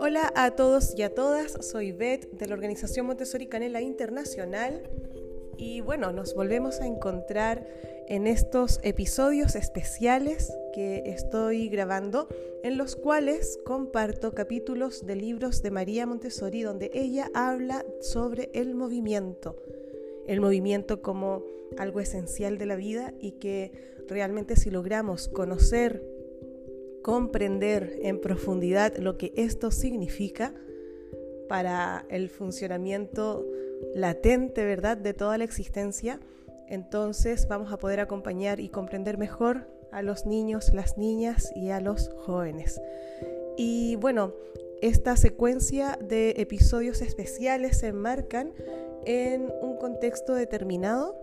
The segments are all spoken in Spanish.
Hola a todos y a todas, soy Beth de la organización Montessori Canela Internacional y bueno, nos volvemos a encontrar en estos episodios especiales que estoy grabando en los cuales comparto capítulos de libros de María Montessori donde ella habla sobre el movimiento, el movimiento como algo esencial de la vida y que realmente si logramos conocer, comprender en profundidad lo que esto significa para el funcionamiento latente, ¿verdad?, de toda la existencia, entonces vamos a poder acompañar y comprender mejor a los niños, las niñas y a los jóvenes. Y bueno, esta secuencia de episodios especiales se enmarcan en un contexto determinado.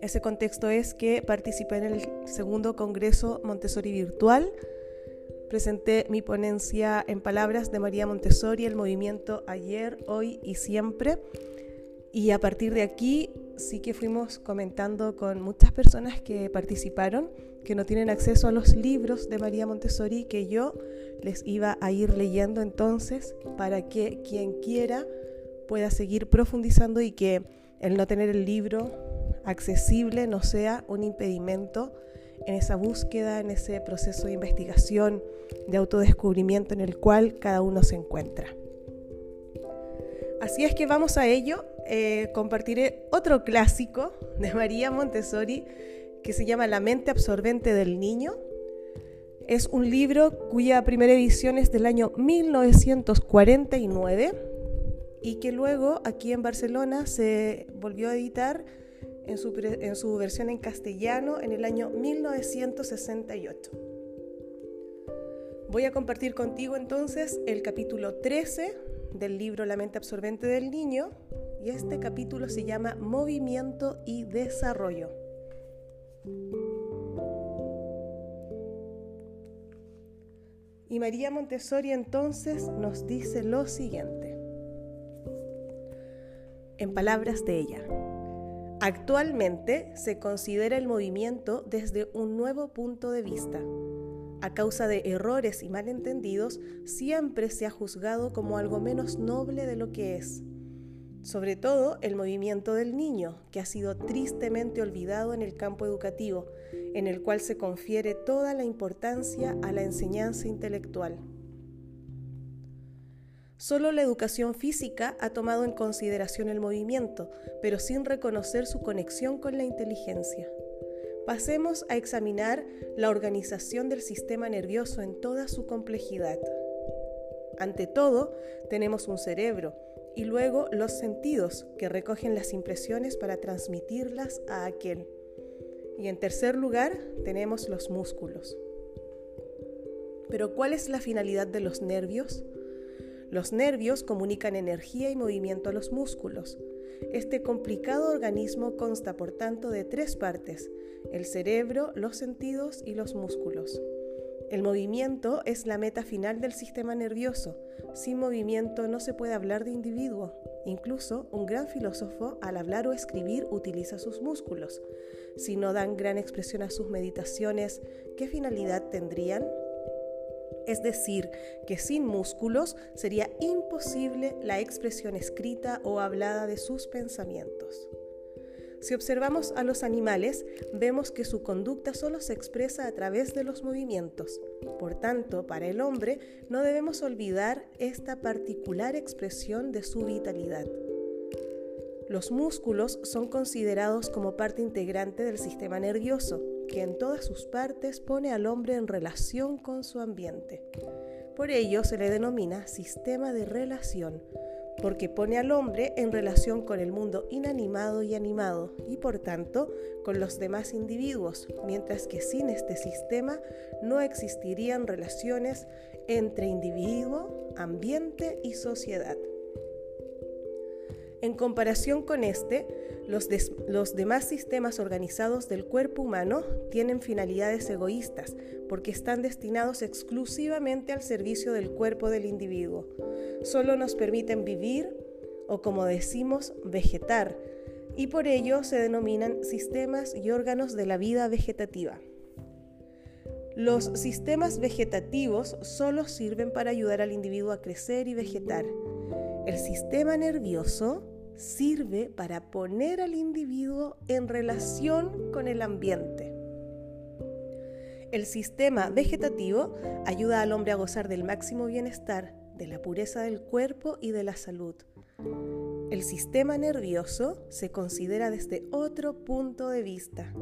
Ese contexto es que participé en el segundo Congreso Montessori Virtual. Presenté mi ponencia en palabras de María Montessori, el movimiento ayer, hoy y siempre. Y a partir de aquí sí que fuimos comentando con muchas personas que participaron, que no tienen acceso a los libros de María Montessori, que yo les iba a ir leyendo entonces para que quien quiera pueda seguir profundizando y que el no tener el libro accesible no sea un impedimento en esa búsqueda, en ese proceso de investigación, de autodescubrimiento en el cual cada uno se encuentra. Así es que vamos a ello. Eh, compartiré otro clásico de María Montessori que se llama La mente absorbente del niño. Es un libro cuya primera edición es del año 1949 y que luego aquí en Barcelona se volvió a editar en su, versión en castellano en el año 1968. Voy a compartir contigo entonces el capítulo 13 del libro La mente absorbente del niño y este capítulo se llama Movimiento y Desarrollo. Y María Montessori entonces nos dice lo siguiente, en palabras de ella. Actualmente se considera el movimiento desde un nuevo punto de vista a causa de errores y malentendidos, siempre se ha juzgado como algo menos noble de lo que es. Sobre todo el movimiento del niño, que ha sido tristemente olvidado en el campo educativo, en el cual se confiere toda la importancia a la enseñanza intelectual. Solo la educación física ha tomado en consideración el movimiento, pero sin reconocer su conexión con la inteligencia. Pasemos a examinar la organización del sistema nervioso en toda su complejidad. Ante todo, tenemos un cerebro y luego los sentidos que recogen las impresiones para transmitirlas a aquel. Y en tercer lugar, tenemos los músculos. Pero ¿cuál es la finalidad de los nervios? Los nervios comunican energía y movimiento a los músculos. Este complicado organismo consta, por tanto, de tres partes, el cerebro, los sentidos y los músculos. El movimiento es la meta final del sistema nervioso. Sin movimiento no se puede hablar de individuo. Incluso un gran filósofo al hablar o escribir utiliza sus músculos. Si no dan gran expresión a sus meditaciones, ¿qué finalidad tendrían? Es decir, que sin músculos sería imposible la expresión escrita o hablada de sus pensamientos. Si observamos a los animales, vemos que su conducta solo se expresa a través de los movimientos. Por tanto, para el hombre no debemos olvidar esta particular expresión de su vitalidad. Los músculos son considerados como parte integrante del sistema nervioso, que en todas sus partes pone al hombre en relación con su ambiente. Por ello se le denomina sistema de relación, porque pone al hombre en relación con el mundo inanimado y animado y por tanto con los demás individuos, mientras que sin este sistema no existirían relaciones entre individuo, ambiente y sociedad. En comparación con este, los, demás sistemas organizados del cuerpo humano tienen finalidades egoístas porque están destinados exclusivamente al servicio del cuerpo del individuo. Solo nos permiten vivir o, como decimos, vegetar, y por ello se denominan sistemas y órganos de la vida vegetativa. Los sistemas vegetativos solo sirven para ayudar al individuo a crecer y vegetar. El sistema nervioso sirve para poner al individuo en relación con el ambiente. El sistema vegetativo ayuda al hombre a gozar del máximo bienestar, de la pureza del cuerpo y de la salud. El sistema nervioso se considera desde otro punto de vista.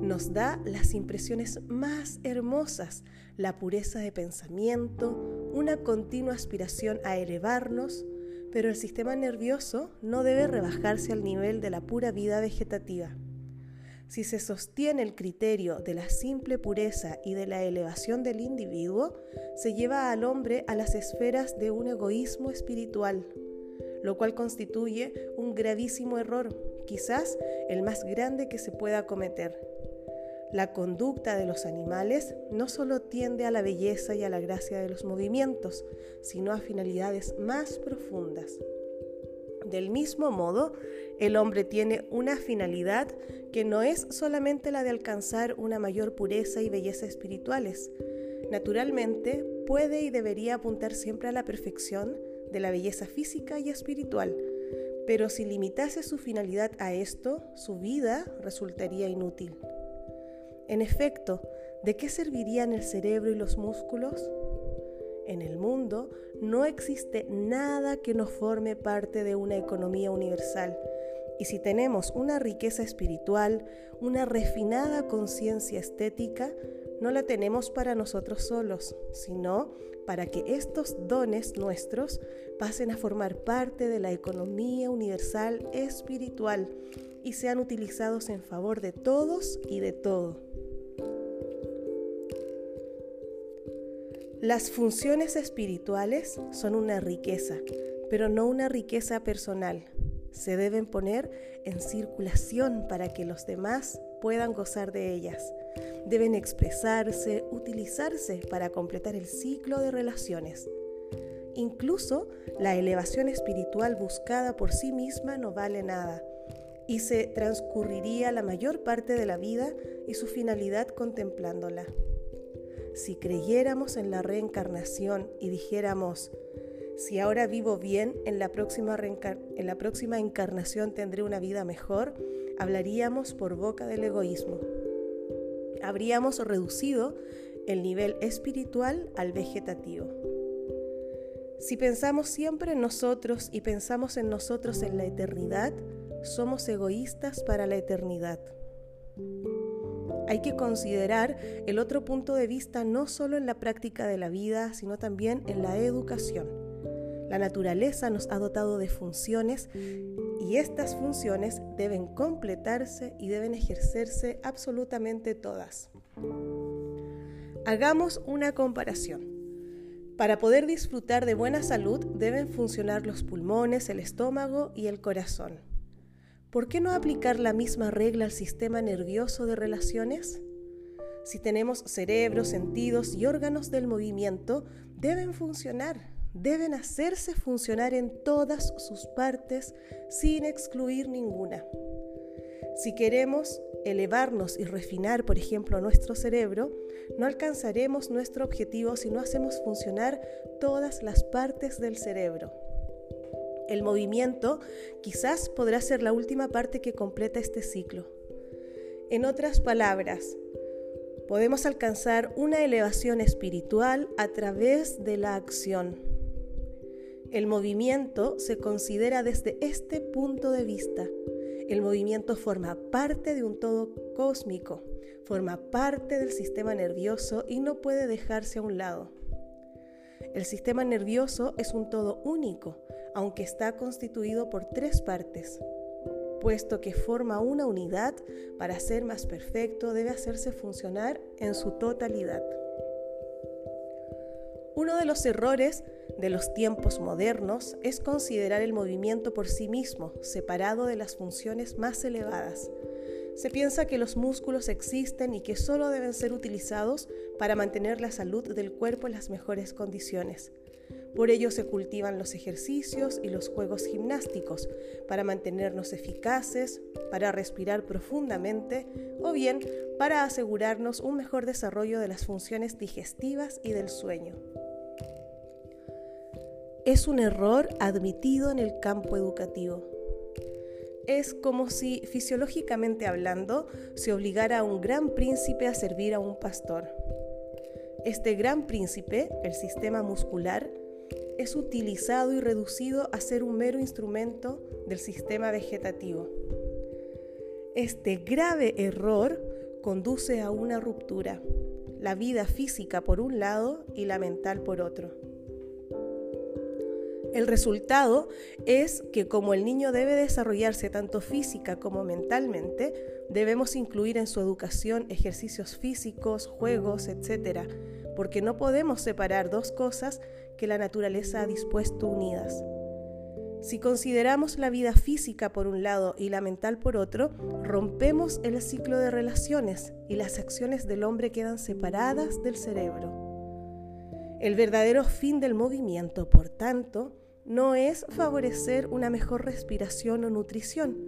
Nos da las impresiones más hermosas, la pureza de pensamiento, una continua aspiración a elevarnos, pero el sistema nervioso no debe rebajarse al nivel de la pura vida vegetativa. Si se sostiene el criterio de la simple pureza y de la elevación del individuo, se lleva al hombre a las esferas de un egoísmo espiritual, lo cual constituye un gravísimo error, quizás el más grande que se pueda cometer. La conducta de los animales no solo tiende a la belleza y a la gracia de los movimientos, sino a finalidades más profundas. Del mismo modo, el hombre tiene una finalidad que no es solamente la de alcanzar una mayor pureza y belleza espirituales. Naturalmente, puede y debería apuntar siempre a la perfección de la belleza física y espiritual, pero si limitase su finalidad a esto, su vida resultaría inútil. En efecto, ¿de qué servirían el cerebro y los músculos? En el mundo no existe nada que no forme parte de una economía universal. Y si tenemos una riqueza espiritual, una refinada conciencia estética, no la tenemos para nosotros solos, sino para que estos dones nuestros pasen a formar parte de la economía universal espiritual y sean utilizados en favor de todos y de todo. Las funciones espirituales son una riqueza, pero no una riqueza personal. Se deben poner en circulación para que los demás puedan gozar de ellas. Deben expresarse, utilizarse para completar el ciclo de relaciones. Incluso la elevación espiritual buscada por sí misma no vale nada y se transcurriría la mayor parte de la vida y su finalidad contemplándola si creyéramos en la reencarnación y dijéramos, si ahora vivo bien, en la, próxima en la próxima encarnación tendré una vida mejor, hablaríamos por boca del egoísmo. Habríamos reducido el nivel espiritual al vegetativo. Si pensamos siempre en nosotros y pensamos en nosotros en la eternidad, somos egoístas para la eternidad. Hay que considerar el otro punto de vista no solo en la práctica de la vida, sino también en la educación. La naturaleza nos ha dotado de funciones y estas funciones deben completarse y deben ejercerse absolutamente todas. Hagamos una comparación. Para poder disfrutar de buena salud deben funcionar los pulmones, el estómago y el corazón. ¿por qué no aplicar la misma regla al sistema nervioso de relaciones? Si tenemos cerebro, sentidos y órganos del movimiento, deben funcionar, deben hacerse funcionar en todas sus partes sin excluir ninguna. Si queremos elevarnos y refinar, por ejemplo, nuestro cerebro, no alcanzaremos nuestro objetivo si no hacemos funcionar todas las partes del cerebro. El movimiento quizás podrá ser la última parte que completa este ciclo. En otras palabras, podemos alcanzar una elevación espiritual a través de la acción. El movimiento se considera desde este punto de vista. El movimiento forma parte de un todo cósmico, forma parte del sistema nervioso y no puede dejarse a un lado. El sistema nervioso es un todo único, aunque está constituido por tres partes. Puesto que forma una unidad, para ser más perfecto debe hacerse funcionar en su totalidad. Uno de los errores de los tiempos modernos es considerar el movimiento por sí mismo, separado de las funciones más elevadas. Se piensa que los músculos existen y que solo deben ser utilizados para mantener la salud del cuerpo en las mejores condiciones. Por ello se cultivan los ejercicios y los juegos gimnásticos para mantenernos eficaces, para respirar profundamente o bien para asegurarnos un mejor desarrollo de las funciones digestivas y del sueño. Es un error admitido en el campo educativo. Es como si, fisiológicamente hablando, se obligara a un gran príncipe a servir a un pastor. Este gran príncipe, el sistema muscular, es utilizado y reducido a ser un mero instrumento del sistema vegetativo. Este grave error conduce a una ruptura, la vida física por un lado y la mental por otro. El resultado es que como el niño debe desarrollarse tanto física como mentalmente, debemos incluir en su educación ejercicios físicos, juegos, etc., porque no podemos separar dos cosas que la naturaleza ha dispuesto unidas. Si consideramos la vida física por un lado y la mental por otro, rompemos el ciclo de relaciones y las acciones del hombre quedan separadas del cerebro. El verdadero fin del movimiento, por tanto, no es favorecer una mejor respiración o nutrición,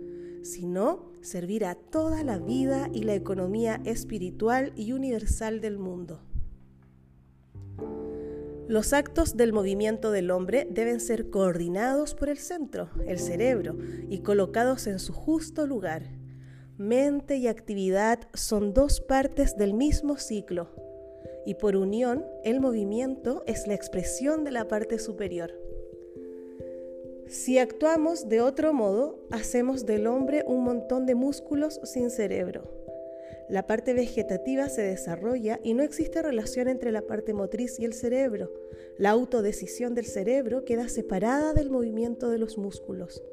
sino servir a toda la vida y la economía espiritual y universal del mundo. Los actos del movimiento del hombre deben ser coordinados por el centro, el cerebro, y colocados en su justo lugar. Mente y actividad son dos partes del mismo ciclo, y por unión el movimiento es la expresión de la parte superior. Si actuamos de otro modo, hacemos del hombre un montón de músculos sin cerebro la parte vegetativa se desarrolla y no existe relación entre la parte motriz y el cerebro. La autodecisión del cerebro queda separada del movimiento de los músculos.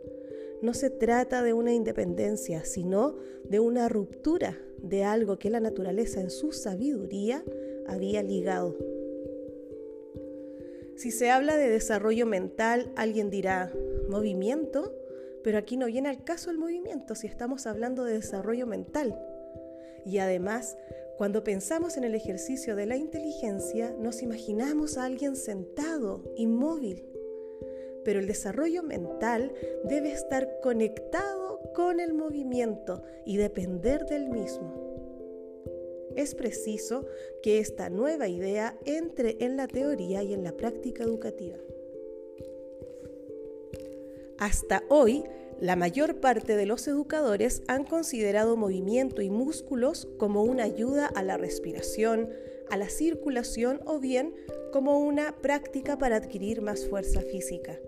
No se trata de una independencia, sino de una ruptura de algo que la naturaleza en su sabiduría había ligado. Si se habla de desarrollo mental, alguien dirá, ¿movimiento? Pero aquí no viene al caso el movimiento si estamos hablando de desarrollo mental. Y además, cuando pensamos en el ejercicio de la inteligencia, nos imaginamos a alguien sentado, inmóvil. Pero el desarrollo mental debe estar conectado con el movimiento y depender del mismo. Es preciso que esta nueva idea entre en la teoría y en la práctica educativa. Hasta hoy, la mayor parte de los educadores han considerado movimiento y músculos como una ayuda a la respiración, a la circulación o bien como una práctica para adquirir más fuerza física.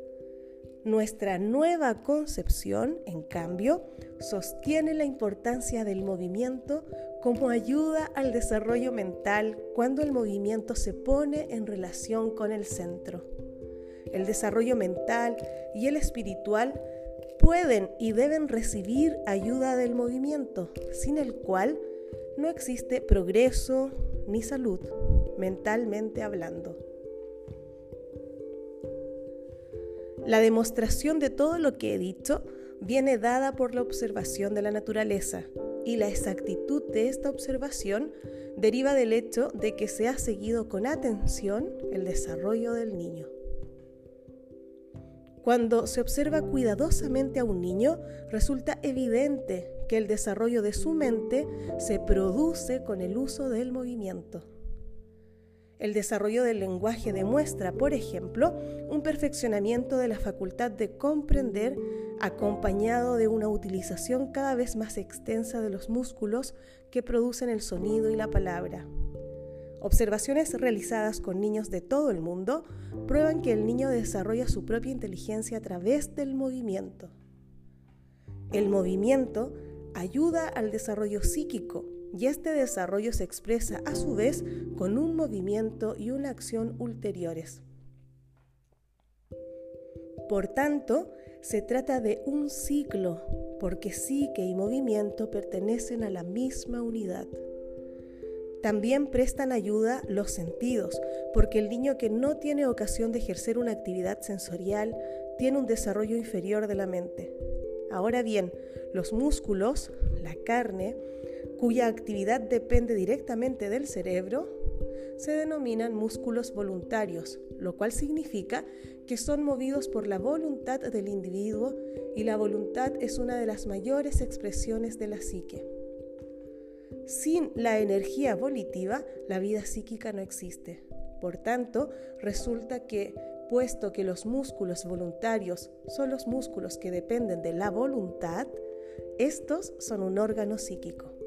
Nuestra nueva concepción, en cambio, sostiene la importancia del movimiento como ayuda al desarrollo mental cuando el movimiento se pone en relación con el centro. El desarrollo mental y el espiritual pueden y deben recibir ayuda del movimiento, sin el cual no existe progreso ni salud, mentalmente hablando. La demostración de todo lo que he dicho viene dada por la observación de la naturaleza y la exactitud de esta observación deriva del hecho de que se ha seguido con atención el desarrollo del niño. Cuando se observa cuidadosamente a un niño, resulta evidente que el desarrollo de su mente se produce con el uso del movimiento. El desarrollo del lenguaje demuestra, por ejemplo, un perfeccionamiento de la facultad de comprender acompañado de una utilización cada vez más extensa de los músculos que producen el sonido y la palabra. Observaciones realizadas con niños de todo el mundo prueban que el niño desarrolla su propia inteligencia a través del movimiento. El movimiento ayuda al desarrollo psíquico y este desarrollo se expresa a su vez con un movimiento y una acción ulteriores. Por tanto, se trata de un ciclo, porque psique y movimiento pertenecen a la misma unidad. También prestan ayuda los sentidos, porque el niño que no tiene ocasión de ejercer una actividad sensorial tiene un desarrollo inferior de la mente. Ahora bien, los músculos, la carne, cuya actividad depende directamente del cerebro, se denominan músculos voluntarios, lo cual significa que son movidos por la voluntad del individuo y la voluntad es una de las mayores expresiones de la psique. Sin la energía volitiva, la vida psíquica no existe. Por tanto, resulta que, puesto que los músculos voluntarios son los músculos que dependen de la voluntad, estos son un órgano psíquico.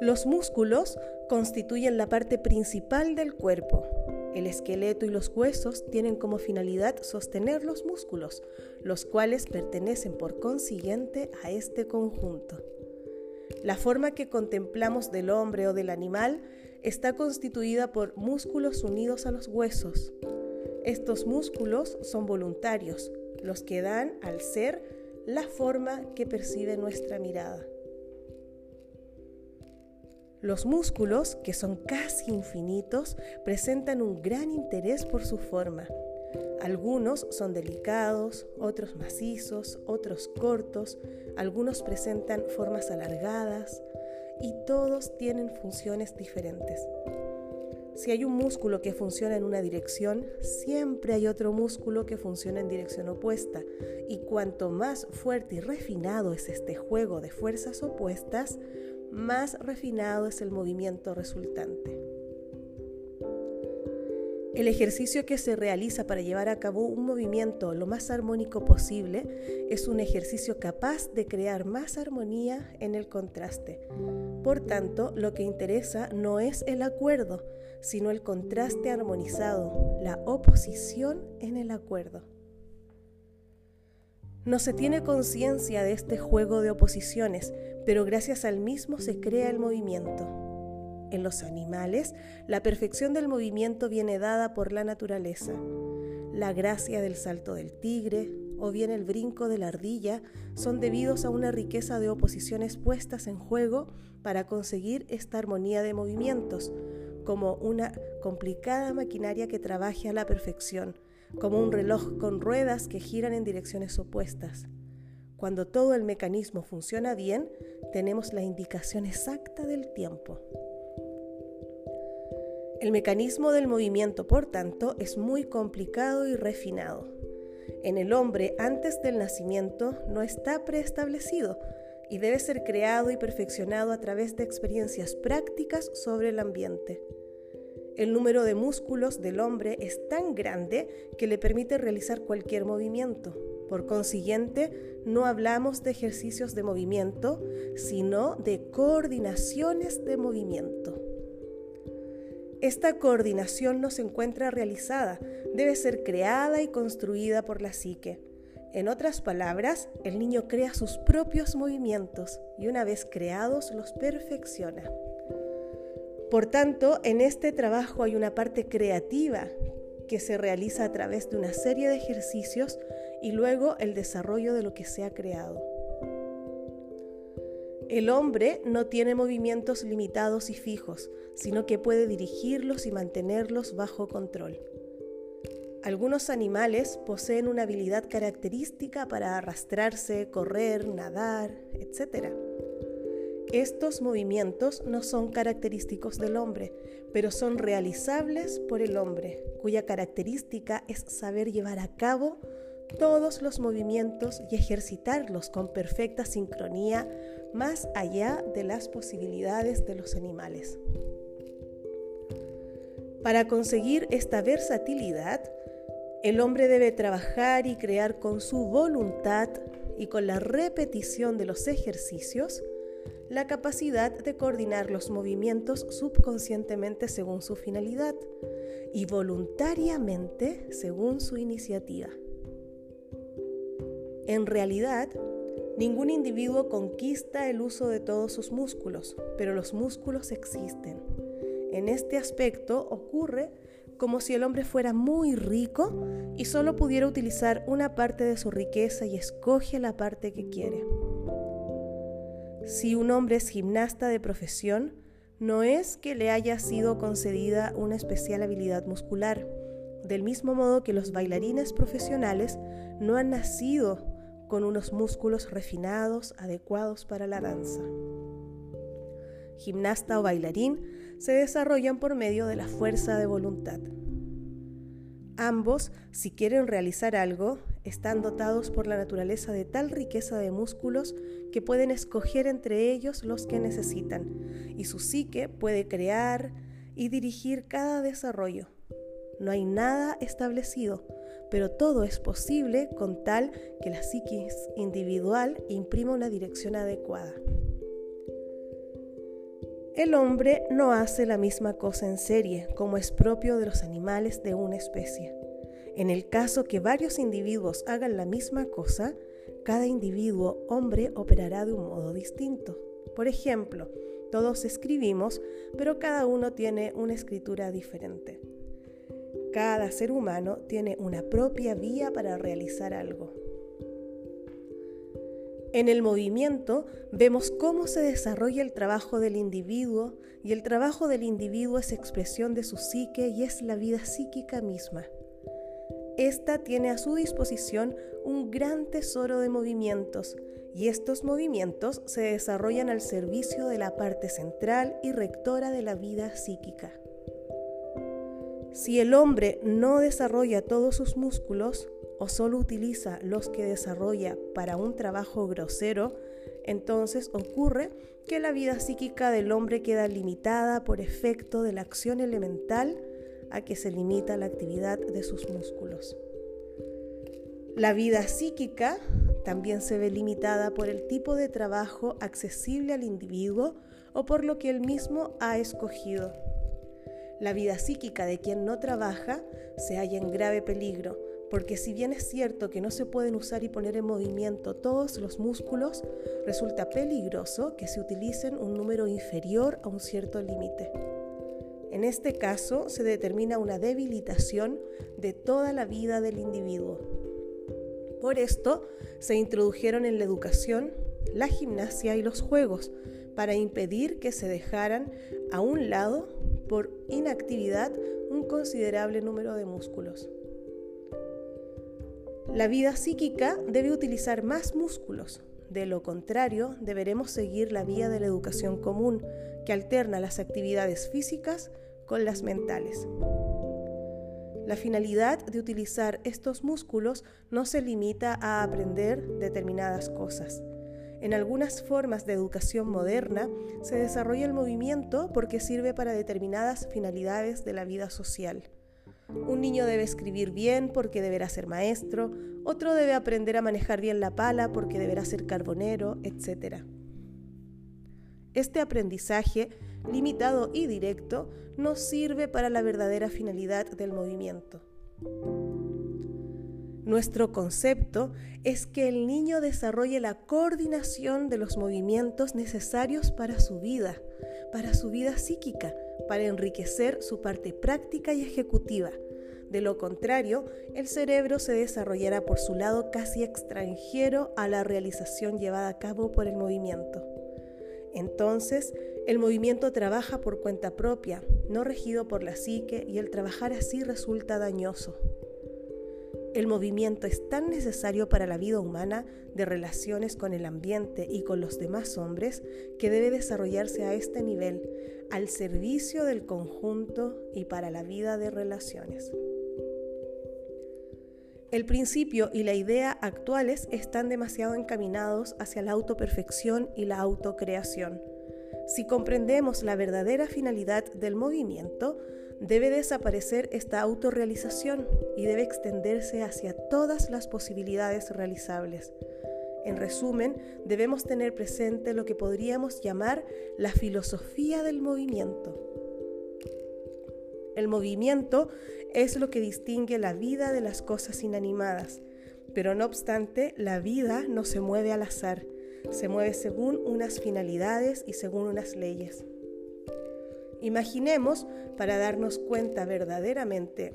Los músculos constituyen la parte principal del cuerpo. El esqueleto y los huesos tienen como finalidad sostener los músculos, los cuales pertenecen por consiguiente a este conjunto. La forma que contemplamos del hombre o del animal está constituida por músculos unidos a los huesos. Estos músculos son voluntarios, los que dan al ser la forma que percibe nuestra mirada. Los músculos, que son casi infinitos, presentan un gran interés por su forma. Algunos son delicados, otros macizos, otros cortos, algunos presentan formas alargadas y todos tienen funciones diferentes. Si hay un músculo que funciona en una dirección, siempre hay otro músculo que funciona en dirección opuesta. Y cuanto más fuerte y refinado es este juego de fuerzas opuestas, más refinado es el movimiento resultante. El ejercicio que se realiza para llevar a cabo un movimiento lo más armónico posible es un ejercicio capaz de crear más armonía en el contraste. Por tanto, lo que interesa no es el acuerdo, sino el contraste armonizado, la oposición en el acuerdo. No se tiene conciencia de este juego de oposiciones, pero gracias al mismo se crea el movimiento. En los animales, la perfección del movimiento viene dada por la naturaleza. La gracia del salto del tigre o bien el brinco de la ardilla son debidos a una riqueza de oposiciones puestas en juego para conseguir esta armonía de movimientos, como una complicada maquinaria que trabaje a la perfección, como un reloj con ruedas que giran en direcciones opuestas. Cuando todo el mecanismo funciona bien, tenemos la indicación exacta del tiempo. El mecanismo del movimiento, por tanto, es muy complicado y refinado. En el hombre, antes del nacimiento, no está preestablecido y debe ser creado y perfeccionado a través de experiencias prácticas sobre el ambiente. El número de músculos del hombre es tan grande que le permite realizar cualquier movimiento. Por consiguiente, no hablamos de ejercicios de movimiento, sino de coordinaciones de movimiento. Esta coordinación no se encuentra realizada, debe ser creada y construida por la psique. En otras palabras, el niño crea sus propios movimientos y una vez creados los perfecciona. Por tanto, en este trabajo hay una parte creativa que se realiza a través de una serie de ejercicios y luego el desarrollo de lo que se ha creado. El hombre no tiene movimientos limitados y fijos, sino que puede dirigirlos y mantenerlos bajo control. Algunos animales poseen una habilidad característica para arrastrarse, correr, nadar, etc. Estos movimientos no son característicos del hombre, pero son realizables por el hombre, cuya característica es saber llevar a cabo todos los movimientos y ejercitarlos con perfecta sincronía más allá de las posibilidades de los animales. Para conseguir esta versatilidad, el hombre debe trabajar y crear con su voluntad y con la repetición de los ejercicios la capacidad de coordinar los movimientos subconscientemente según su finalidad y voluntariamente según su iniciativa. En realidad, ningún individuo conquista el uso de todos sus músculos, pero los músculos existen. En este aspecto ocurre como si el hombre fuera muy rico y solo pudiera utilizar una parte de su riqueza y escoge la parte que quiere. Si un hombre es gimnasta de profesión, no es que le haya sido concedida una especial habilidad muscular, del mismo modo que los bailarines profesionales no han nacido con unos músculos refinados adecuados para la danza. Gimnasta o bailarín se desarrollan por medio de la fuerza de voluntad. Ambos, si quieren realizar algo, están dotados por la naturaleza de tal riqueza de músculos que pueden escoger entre ellos los que necesitan, y su psique puede crear y dirigir cada desarrollo. No hay nada establecido, pero todo es posible con tal que la psiquis individual imprima una dirección adecuada. El hombre no hace la misma cosa en serie, como es propio de los animales de una especie. En el caso que varios individuos hagan la misma cosa, cada individuo hombre operará de un modo distinto. Por ejemplo, todos escribimos, pero cada uno tiene una escritura diferente. Cada ser humano tiene una propia vía para realizar algo. En el movimiento vemos cómo se desarrolla el trabajo del individuo y el trabajo del individuo es expresión de su psique y es la vida psíquica misma. Esta tiene a su disposición un gran tesoro de movimientos y estos movimientos se desarrollan al servicio de la parte central y rectora de la vida psíquica. Si el hombre no desarrolla todos sus músculos, o solo utiliza los que desarrolla para un trabajo grosero, entonces ocurre que la vida psíquica del hombre queda limitada por efecto de la acción elemental a que se limita la actividad de sus músculos. La vida psíquica también se ve limitada por el tipo de trabajo accesible al individuo o por lo que él mismo ha escogido. La vida psíquica de quien no trabaja se halla en grave peligro porque si bien es cierto que no se pueden usar y poner en movimiento todos los músculos, resulta peligroso que se utilicen un número inferior a un cierto límite. En este caso se determina una debilitación de toda la vida del individuo. Por esto se introdujeron en la educación la gimnasia y los juegos para impedir que se dejaran a un lado por inactividad un considerable número de músculos. La vida psíquica debe utilizar más músculos. De lo contrario, deberemos seguir la vía de la educación común, que alterna las actividades físicas con las mentales. La finalidad de utilizar estos músculos no se limita a aprender determinadas cosas. En algunas formas de educación moderna se desarrolla el movimiento porque sirve para determinadas finalidades de la vida social. Un niño debe escribir bien porque deberá ser maestro, otro debe aprender a manejar bien la pala porque deberá ser carbonero, etc. Este aprendizaje, limitado y directo, no sirve para la verdadera finalidad del movimiento. Nuestro concepto es que el niño desarrolle la coordinación de los movimientos necesarios para su vida, para su vida psíquica, para enriquecer su parte práctica y ejecutiva. De lo contrario, el cerebro se desarrollará por su lado casi extranjero a la realización llevada a cabo por el movimiento. Entonces, el movimiento trabaja por cuenta propia, no regido por la psique, y el trabajar así resulta dañoso. El movimiento es tan necesario para la vida humana de relaciones con el ambiente y con los demás hombres que debe desarrollarse a este nivel, al servicio del conjunto y para la vida de relaciones. El principio y la idea actuales están demasiado encaminados hacia la autoperfección y la autocreación. Si comprendemos la verdadera finalidad del movimiento, debe desaparecer esta autorrealización y debe extenderse hacia todas las posibilidades realizables. En resumen, debemos tener presente lo que podríamos llamar la filosofía del movimiento. El movimiento es lo que distingue la vida de las cosas inanimadas, pero no obstante, la vida no se mueve al azar, se mueve según unas finalidades y según unas leyes. Imaginemos, para darnos cuenta verdaderamente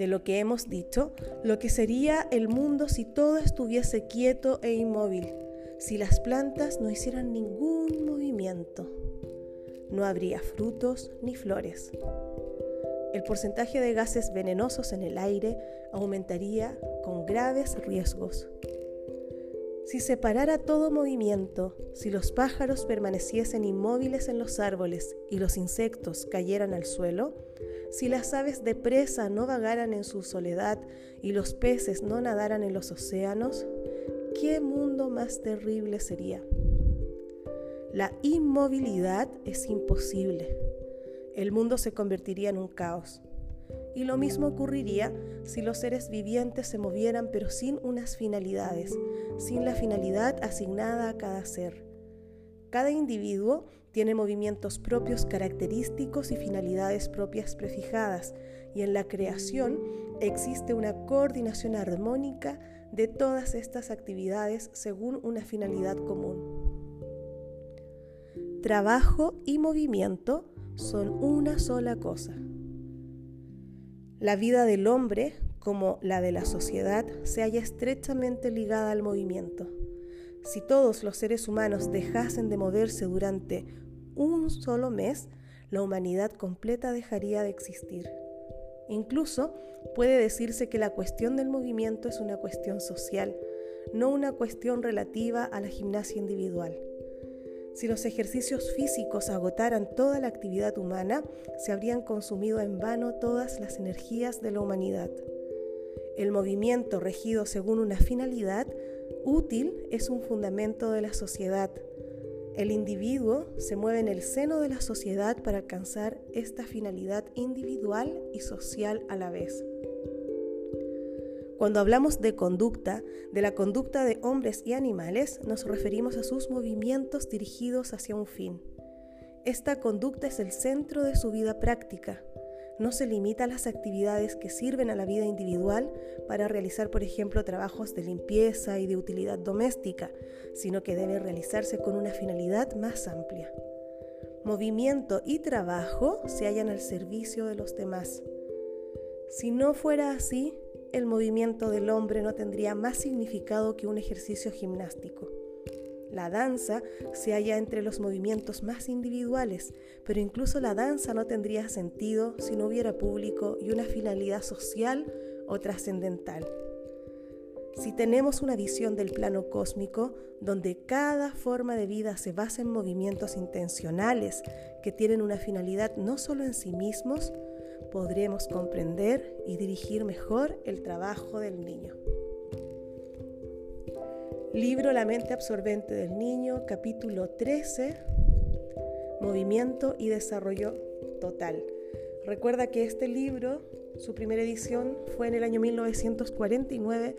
de lo que hemos dicho, lo que sería el mundo si todo estuviese quieto e inmóvil, si las plantas no hicieran ningún movimiento. No habría frutos ni flores. El porcentaje de gases venenosos en el aire aumentaría con graves riesgos. Si se parara todo movimiento, si los pájaros permaneciesen inmóviles en los árboles y los insectos cayeran al suelo, si las aves de presa no vagaran en su soledad y los peces no nadaran en los océanos, ¿qué mundo más terrible sería? La inmovilidad es imposible. El mundo se convertiría en un caos. Y lo mismo ocurriría si los seres vivientes se movieran pero sin unas finalidades, sin la finalidad asignada a cada ser. Cada individuo tiene movimientos propios característicos y finalidades propias prefijadas, y en la creación existe una coordinación armónica de todas estas actividades según una finalidad común. Trabajo y movimiento son una sola cosa. La vida del hombre, como la de la sociedad, se halla estrechamente ligada al movimiento. Si todos los seres humanos dejasen de moverse durante un solo mes, la humanidad completa dejaría de existir. Incluso puede decirse que la cuestión del movimiento es una cuestión social, no una cuestión relativa a la gimnasia individual. Si los ejercicios físicos agotaran toda la actividad humana, se habrían consumido en vano todas las energías de la humanidad. El movimiento regido según una finalidad útil es un fundamento de la sociedad. El individuo se mueve en el seno de la sociedad para alcanzar esta finalidad individual y social a la vez. Cuando hablamos de conducta, de la conducta de hombres y animales, nos referimos a sus movimientos dirigidos hacia un fin. Esta conducta es el centro de su vida práctica. No se limita a las actividades que sirven a la vida individual para realizar, por ejemplo, trabajos de limpieza y de utilidad doméstica, sino que debe realizarse con una finalidad más amplia. Movimiento y trabajo se hallan al servicio de los demás. Si no fuera así, el movimiento del hombre no tendría más significado que un ejercicio gimnástico. La danza se halla entre los movimientos más individuales, pero incluso la danza no tendría sentido si no hubiera público y una finalidad social o trascendental. Si tenemos una visión del plano cósmico donde cada forma de vida se basa en movimientos intencionales que tienen una finalidad no solo en sí mismos, podremos comprender y dirigir mejor el trabajo del niño. Libro La mente absorbente del niño, capítulo 13, Movimiento y Desarrollo Total. Recuerda que este libro, su primera edición fue en el año 1949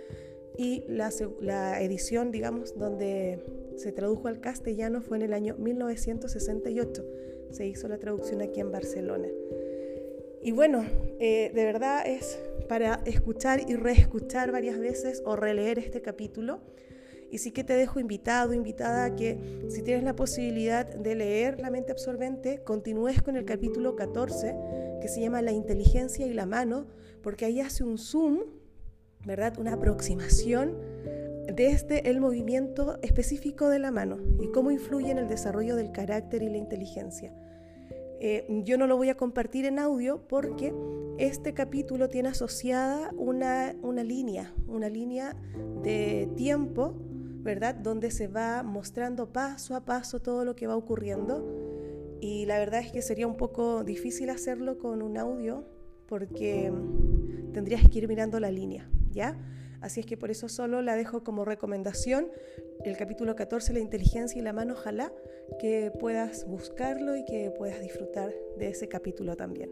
y la, la edición, digamos, donde se tradujo al castellano fue en el año 1968. Se hizo la traducción aquí en Barcelona. Y bueno, eh, de verdad es para escuchar y reescuchar varias veces o releer este capítulo. Y sí que te dejo invitado, invitada a que si tienes la posibilidad de leer La mente absorbente, continúes con el capítulo 14, que se llama La inteligencia y la mano, porque ahí hace un zoom, ¿verdad? Una aproximación desde el movimiento específico de la mano y cómo influye en el desarrollo del carácter y la inteligencia. Eh, yo no lo voy a compartir en audio porque este capítulo tiene asociada una, una línea, una línea de tiempo, ¿verdad? Donde se va mostrando paso a paso todo lo que va ocurriendo. Y la verdad es que sería un poco difícil hacerlo con un audio porque tendrías que ir mirando la línea, ¿ya? Así es que por eso solo la dejo como recomendación. El capítulo 14, la inteligencia y la mano, ojalá que puedas buscarlo y que puedas disfrutar de ese capítulo también.